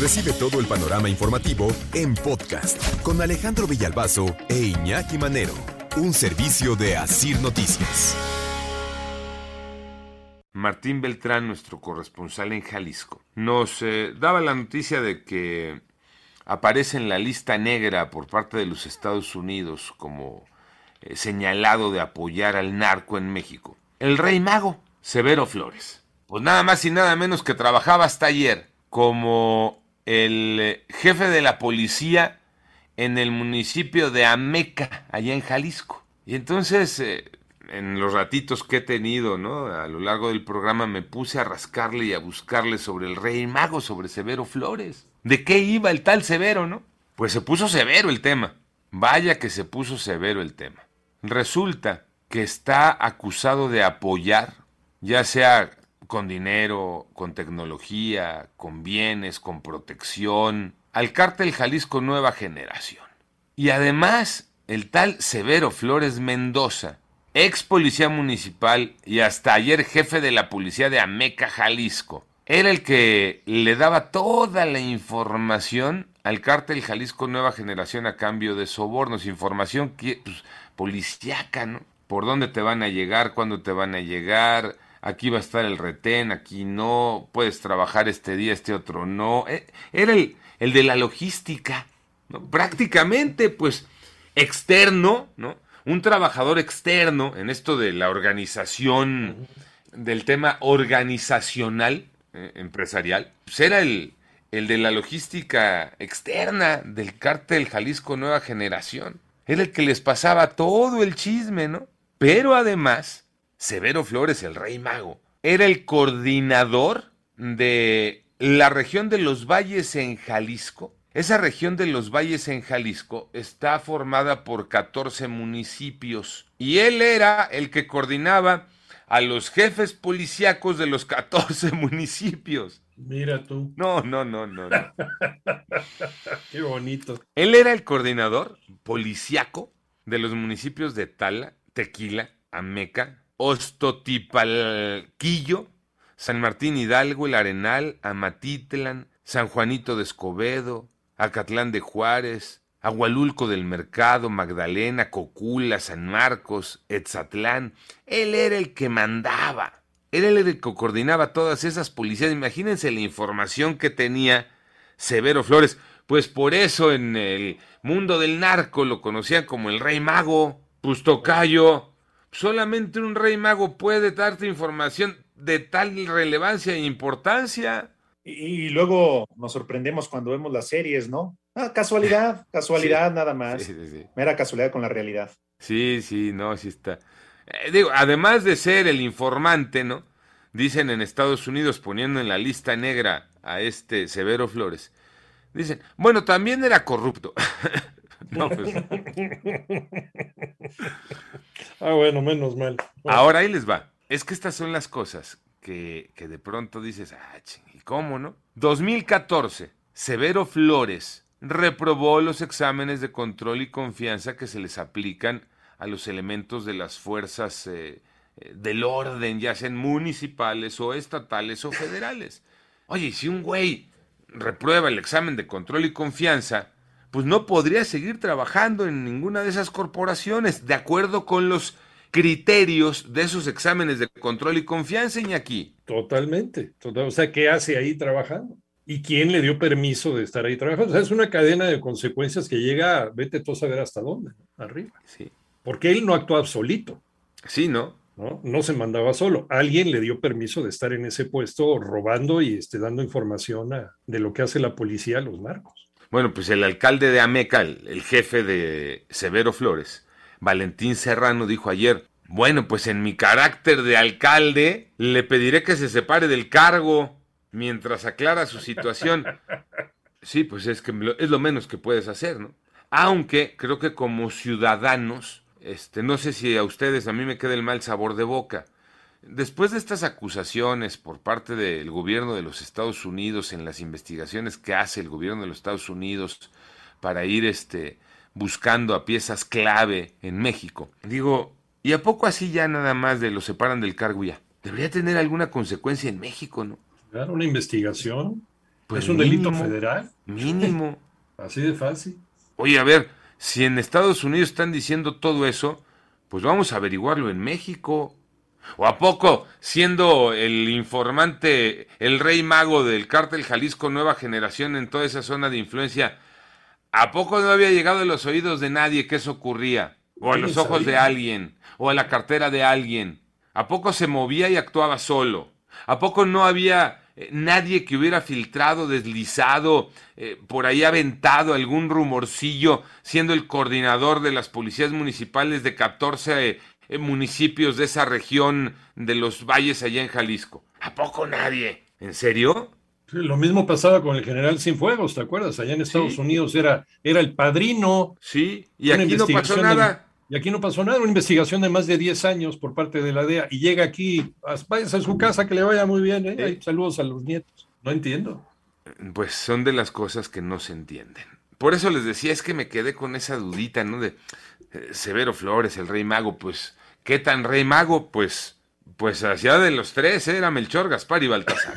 Recibe todo el panorama informativo en podcast con Alejandro Villalbazo e Iñaki Manero. Un servicio de Asir Noticias. Martín Beltrán, nuestro corresponsal en Jalisco, nos eh, daba la noticia de que aparece en la lista negra por parte de los Estados Unidos como eh, señalado de apoyar al narco en México. El rey mago, Severo Flores. Pues nada más y nada menos que trabajaba hasta ayer como el eh, jefe de la policía en el municipio de Ameca, allá en Jalisco. Y entonces en los ratitos que he tenido, ¿no? A lo largo del programa me puse a rascarle y a buscarle sobre el rey mago, sobre Severo Flores. ¿De qué iba el tal Severo, no? Pues se puso severo el tema. Vaya que se puso severo el tema. Resulta que está acusado de apoyar, ya sea con dinero, con tecnología, con bienes, con protección, al cártel Jalisco Nueva Generación. Y además, el tal Severo Flores Mendoza ex policía municipal y hasta ayer jefe de la policía de Ameca, Jalisco. Era el que le daba toda la información al cártel Jalisco Nueva Generación a cambio de sobornos, información que, pues, policíaca, ¿no? Por dónde te van a llegar, cuándo te van a llegar, aquí va a estar el retén, aquí no, puedes trabajar este día, este otro no. E, era el, el de la logística, ¿no? prácticamente, pues, externo, ¿no? un trabajador externo en esto de la organización, del tema organizacional eh, empresarial, pues era el, el de la logística externa del cártel Jalisco Nueva Generación. Era el que les pasaba todo el chisme, ¿no? Pero además, Severo Flores, el rey mago, era el coordinador de la región de los valles en Jalisco esa región de los valles en Jalisco está formada por 14 municipios y él era el que coordinaba a los jefes policíacos de los 14 municipios. Mira tú. No, no, no, no. Qué bonito. Él era el coordinador policíaco de los municipios de Tala, Tequila, Ameca, Ostotipalquillo, San Martín Hidalgo, El Arenal, Amatitlan, San Juanito de Escobedo, Acatlán de Juárez, Agualulco del Mercado, Magdalena, Cocula, San Marcos, Etzatlán. Él era el que mandaba. Era el que coordinaba todas esas policías. Imagínense la información que tenía Severo Flores. Pues por eso en el mundo del narco lo conocían como el rey mago. Pues tocayo. Solamente un rey mago puede darte información de tal relevancia e importancia. Y, luego nos sorprendemos cuando vemos las series, ¿no? Ah, casualidad, casualidad nada más. Sí, sí, Mera casualidad con la realidad. Sí, sí, no, sí está. Eh, digo, además de ser el informante, ¿no? Dicen en Estados Unidos, poniendo en la lista negra a este Severo Flores, dicen, bueno, también era corrupto. no, pues. ah, bueno, menos mal. Ahora ahí les va. Es que estas son las cosas que, que de pronto dices, ah, ching, ¿Cómo no? 2014. Severo Flores reprobó los exámenes de control y confianza que se les aplican a los elementos de las fuerzas eh, eh, del orden, ya sean municipales o estatales o federales. Oye, si un güey reprueba el examen de control y confianza, pues no podría seguir trabajando en ninguna de esas corporaciones, de acuerdo con los criterios de esos exámenes de control y confianza, Iñaki. Totalmente. O sea, ¿qué hace ahí trabajando? ¿Y quién le dio permiso de estar ahí trabajando? O sea, es una cadena de consecuencias que llega, vete tú a saber hasta dónde, arriba. Sí. Porque él no actuaba solito. Sí, ¿no? ¿no? No se mandaba solo. Alguien le dio permiso de estar en ese puesto robando y este, dando información de lo que hace la policía a los narcos. Bueno, pues el alcalde de Ameca, el jefe de Severo Flores, Valentín Serrano dijo ayer, bueno, pues en mi carácter de alcalde le pediré que se separe del cargo. mientras aclara su situación. Sí, pues es que es lo menos que puedes hacer, ¿no? Aunque creo que como ciudadanos, este, no sé si a ustedes, a mí me queda el mal sabor de boca. Después de estas acusaciones por parte del gobierno de los Estados Unidos en las investigaciones que hace el gobierno de los Estados Unidos para ir este, buscando a piezas clave en México, digo, ¿y a poco así ya nada más de lo separan del cargo ya? Debería tener alguna consecuencia en México, ¿no? Claro, una investigación. Pues es un delito federal. Mínimo. así de fácil. Oye, a ver, si en Estados Unidos están diciendo todo eso, pues vamos a averiguarlo en México. ¿O a poco, siendo el informante, el rey mago del cártel Jalisco Nueva Generación en toda esa zona de influencia, ¿a poco no había llegado a los oídos de nadie que eso ocurría? ¿O a los ojos de alguien? ¿O a la cartera de alguien? ¿A poco se movía y actuaba solo? ¿A poco no había eh, nadie que hubiera filtrado, deslizado, eh, por ahí aventado algún rumorcillo, siendo el coordinador de las policías municipales de 14 eh, municipios de esa región de los valles allá en Jalisco? ¿A poco nadie? ¿En serio? lo mismo pasaba con el general Cienfuegos, ¿te acuerdas? Allá en Estados Unidos era, era el padrino. Sí, y aquí no pasó nada. Y aquí no pasó nada, una investigación de más de 10 años por parte de la DEA y llega aquí, váyase a su casa, que le vaya muy bien, ¿eh? saludos a los nietos. No entiendo. Pues son de las cosas que no se entienden. Por eso les decía, es que me quedé con esa dudita, ¿no? De Severo Flores, el rey mago, pues, ¿qué tan rey mago? Pues, pues hacia de los tres, ¿eh? era Melchor, Gaspar y Baltasar.